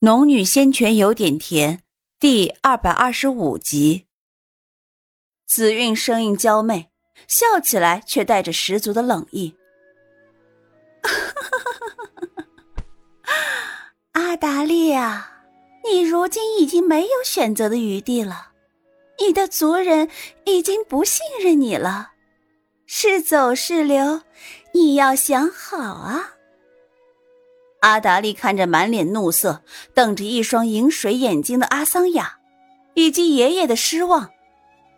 农女仙泉有点甜，第二百二十五集。紫韵声音娇媚，笑起来却带着十足的冷意。阿达利啊，你如今已经没有选择的余地了，你的族人已经不信任你了，是走是留，你要想好啊。阿达利看着满脸怒色、瞪着一双银水眼睛的阿桑雅，以及爷爷的失望，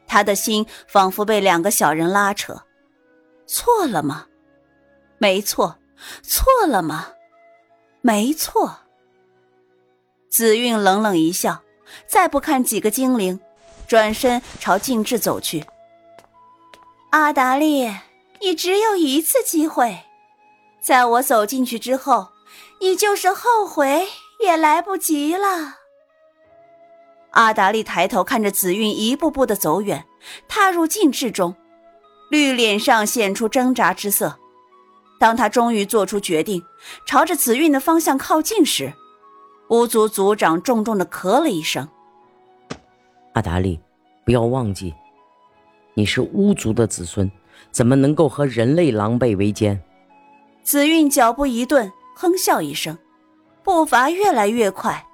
他的心仿佛被两个小人拉扯。错了吗？没错。错了吗？没错。紫韵冷冷一笑，再不看几个精灵，转身朝静治走去。阿达利，你只有一次机会，在我走进去之后。你就是后悔也来不及了。阿达利抬头看着紫韵一步步的走远，踏入禁制中，绿脸上显出挣扎之色。当他终于做出决定，朝着紫韵的方向靠近时，巫族族长重重的咳了一声：“阿达利，不要忘记，你是巫族的子孙，怎么能够和人类狼狈为奸？”紫韵脚步一顿。哼笑一声，步伐越来越快，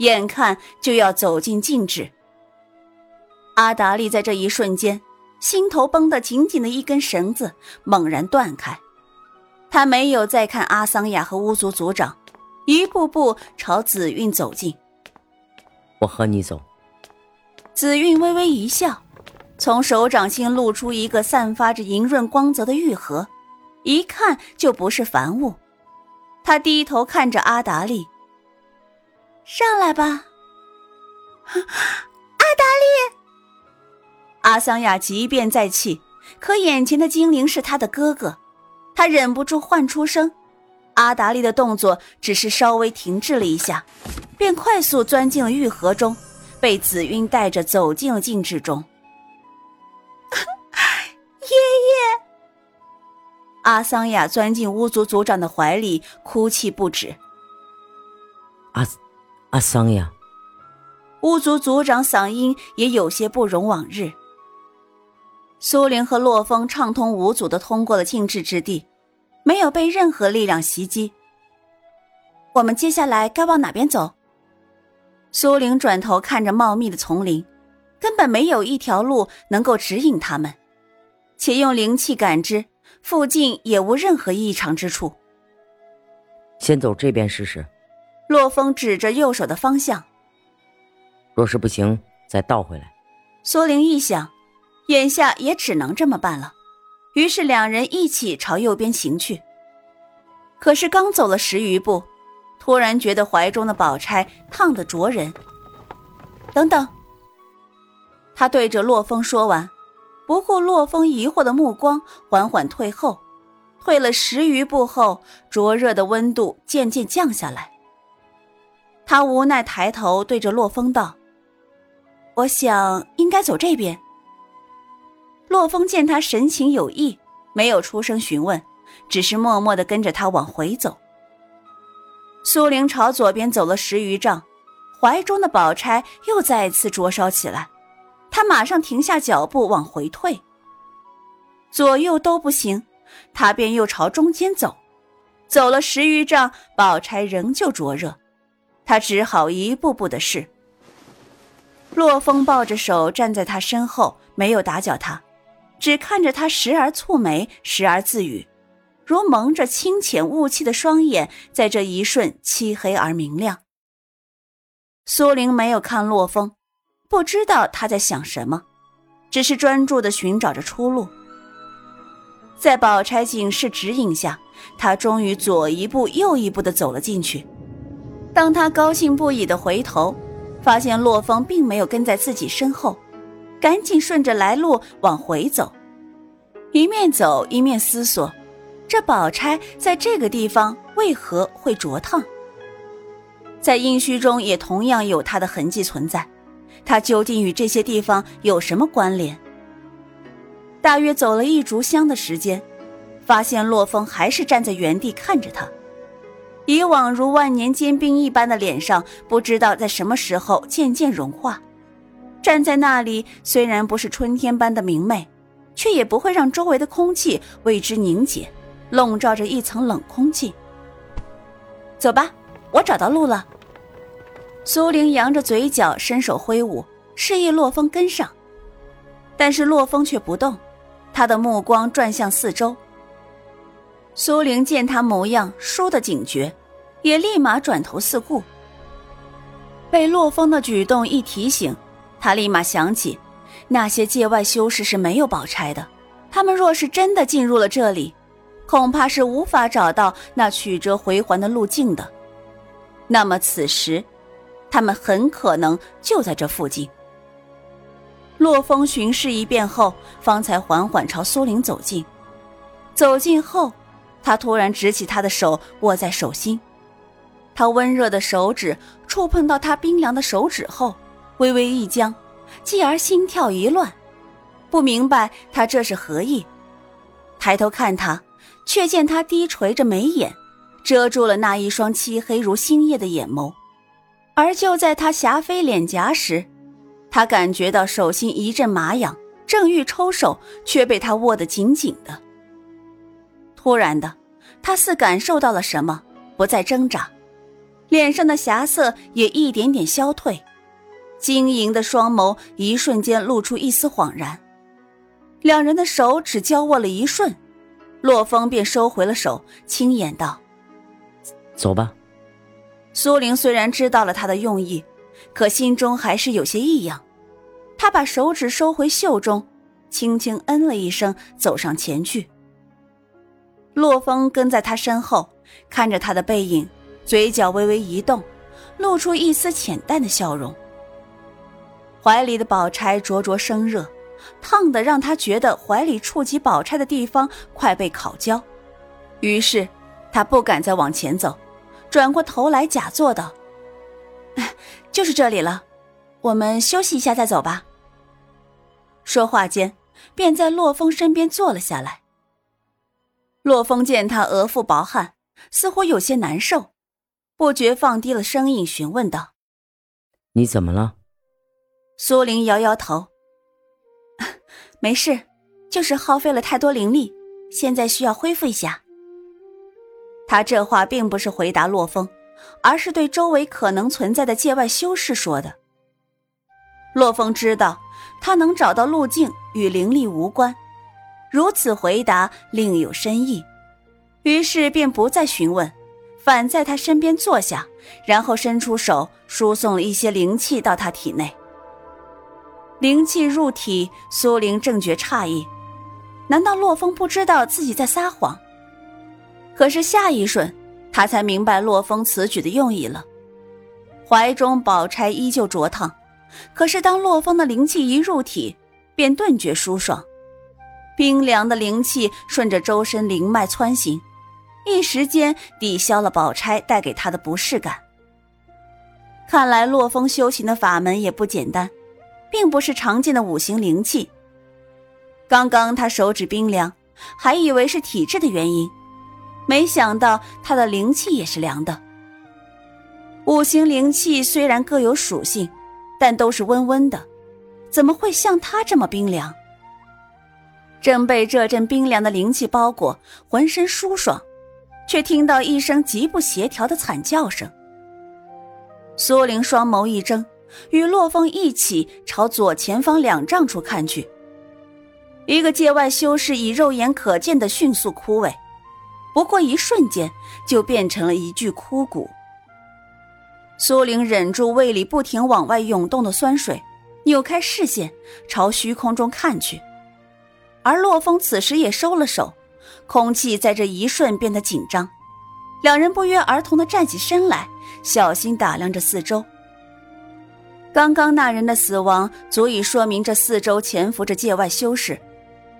眼看就要走进禁制。阿达利在这一瞬间，心头绷得紧紧的一根绳子猛然断开，他没有再看阿桑雅和巫族族长，一步步朝紫韵走近。我和你走。紫韵微微一笑，从手掌心露出一个散发着莹润光泽的玉盒，一看就不是凡物。他低头看着阿达利，上来吧，阿达利。阿桑雅即便在气，可眼前的精灵是他的哥哥，他忍不住唤出声。阿达利的动作只是稍微停滞了一下，便快速钻进了玉盒中，被紫晕带着走进了禁制中。阿桑雅钻进巫族族长的怀里，哭泣不止。阿，阿桑雅，巫族族长嗓音也有些不容往日。苏玲和洛风畅通无阻的通过了禁制之地，没有被任何力量袭击。我们接下来该往哪边走？苏玲转头看着茂密的丛林，根本没有一条路能够指引他们，且用灵气感知。附近也无任何异常之处。先走这边试试。洛风指着右手的方向。若是不行，再倒回来。苏玲一想，眼下也只能这么办了。于是两人一起朝右边行去。可是刚走了十余步，突然觉得怀中的宝钗烫得灼人。等等。他对着洛风说完。不顾洛风疑惑的目光，缓缓退后，退了十余步后，灼热的温度渐渐降下来。他无奈抬头对着洛风道：“我想应该走这边。”洛风见他神情有异，没有出声询问，只是默默的跟着他往回走。苏玲朝左边走了十余丈，怀中的宝钗又再次灼烧起来。他马上停下脚步往回退，左右都不行，他便又朝中间走，走了十余丈，宝钗仍旧灼热，他只好一步步的试。洛风抱着手站在他身后，没有打搅他，只看着他时而蹙眉，时而自语，如蒙着清浅雾气的双眼，在这一瞬漆黑而明亮。苏玲没有看洛风。不知道他在想什么，只是专注的寻找着出路。在宝钗警示指引下，他终于左一步右一步的走了进去。当他高兴不已的回头，发现洛风并没有跟在自己身后，赶紧顺着来路往回走。一面走一面思索：这宝钗在这个地方为何会灼烫？在阴虚中也同样有她的痕迹存在。他究竟与这些地方有什么关联？大约走了一炷香的时间，发现洛风还是站在原地看着他。以往如万年坚冰一般的脸上，不知道在什么时候渐渐融化。站在那里，虽然不是春天般的明媚，却也不会让周围的空气为之凝结，笼罩着一层冷空气。走吧，我找到路了。苏玲扬着嘴角，伸手挥舞，示意洛风跟上。但是洛风却不动，他的目光转向四周。苏玲见他模样，倏地警觉，也立马转头四顾。被洛风的举动一提醒。他立马想起，那些界外修士是没有宝钗的。他们若是真的进入了这里，恐怕是无法找到那曲折回环的路径的。那么此时，他们很可能就在这附近。洛风巡视一遍后，方才缓缓朝苏玲走近。走近后，他突然执起她的手，握在手心。他温热的手指触碰到他冰凉的手指后。微微一僵，继而心跳一乱，不明白他这是何意。抬头看他，却见他低垂着眉眼，遮住了那一双漆黑如星夜的眼眸。而就在他霞飞脸颊时，他感觉到手心一阵麻痒，正欲抽手，却被他握得紧紧的。突然的，他似感受到了什么，不再挣扎，脸上的霞色也一点点消退。晶莹的双眸一瞬间露出一丝恍然，两人的手只交握了一瞬，洛风便收回了手，轻言道：“走吧。”苏玲虽然知道了他的用意，可心中还是有些异样。他把手指收回袖中，轻轻嗯了一声，走上前去。洛风跟在他身后，看着他的背影，嘴角微微一动，露出一丝浅淡的笑容。怀里的宝钗灼灼生热，烫得让他觉得怀里触及宝钗的地方快被烤焦。于是，他不敢再往前走，转过头来假作道：“就是这里了，我们休息一下再走吧。”说话间，便在洛风身边坐了下来。洛风见他额腹薄汗，似乎有些难受，不觉放低了声音询问道：“你怎么了？”苏玲摇摇头，没事，就是耗费了太多灵力，现在需要恢复一下。他这话并不是回答洛风，而是对周围可能存在的界外修士说的。洛风知道他能找到路径与灵力无关，如此回答另有深意，于是便不再询问，反在他身边坐下，然后伸出手输送了一些灵气到他体内。灵气入体，苏玲正觉诧异，难道洛风不知道自己在撒谎？可是下一瞬，他才明白洛风此举的用意了。怀中宝钗依旧灼烫，可是当洛风的灵气一入体，便顿觉舒爽，冰凉的灵气顺着周身灵脉窜行，一时间抵消了宝钗带给他的不适感。看来洛风修行的法门也不简单。并不是常见的五行灵气。刚刚他手指冰凉，还以为是体质的原因，没想到他的灵气也是凉的。五行灵气虽然各有属性，但都是温温的，怎么会像他这么冰凉？正被这阵冰凉的灵气包裹，浑身舒爽，却听到一声极不协调的惨叫声。苏玲双眸一睁。与洛风一起朝左前方两丈处看去，一个界外修士以肉眼可见的迅速枯萎，不过一瞬间就变成了一具枯骨。苏玲忍住胃里不停往外涌动的酸水，扭开视线朝虚空中看去，而洛风此时也收了手，空气在这一瞬变得紧张，两人不约而同的站起身来，小心打量着四周。刚刚那人的死亡，足以说明这四周潜伏着界外修士。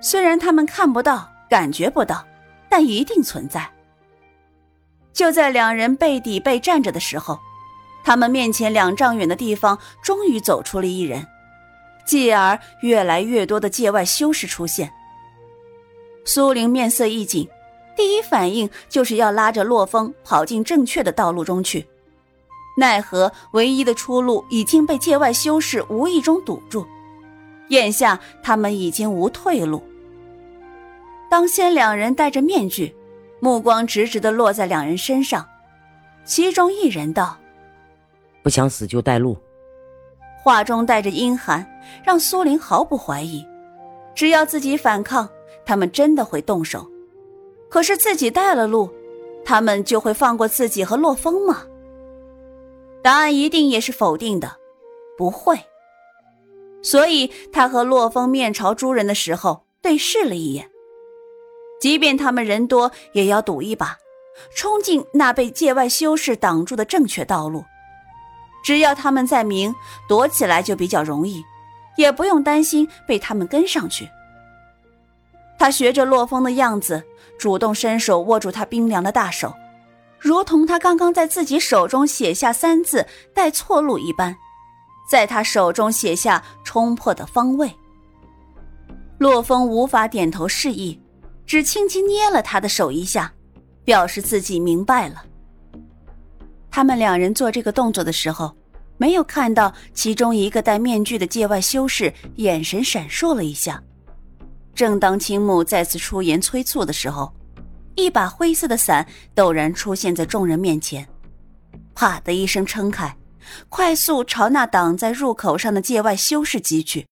虽然他们看不到、感觉不到，但一定存在。就在两人背抵背站着的时候，他们面前两丈远的地方终于走出了一人，继而越来越多的界外修士出现。苏玲面色一紧，第一反应就是要拉着洛风跑进正确的道路中去。奈何唯一的出路已经被界外修士无意中堵住，眼下他们已经无退路。当先两人戴着面具，目光直直的落在两人身上，其中一人道：“不想死就带路。”话中带着阴寒，让苏林毫不怀疑，只要自己反抗，他们真的会动手。可是自己带了路，他们就会放过自己和洛风吗？答案一定也是否定的，不会。所以他和洛风面朝诸人的时候对视了一眼。即便他们人多，也要赌一把，冲进那被界外修士挡住的正确道路。只要他们在明，躲起来就比较容易，也不用担心被他们跟上去。他学着洛风的样子，主动伸手握住他冰凉的大手。如同他刚刚在自己手中写下三字带错路一般，在他手中写下冲破的方位。洛风无法点头示意，只轻轻捏了他的手一下，表示自己明白了。他们两人做这个动作的时候，没有看到其中一个戴面具的界外修士眼神闪烁了一下。正当青木再次出言催促的时候。一把灰色的伞陡然出现在众人面前，啪的一声撑开，快速朝那挡在入口上的界外修士击去。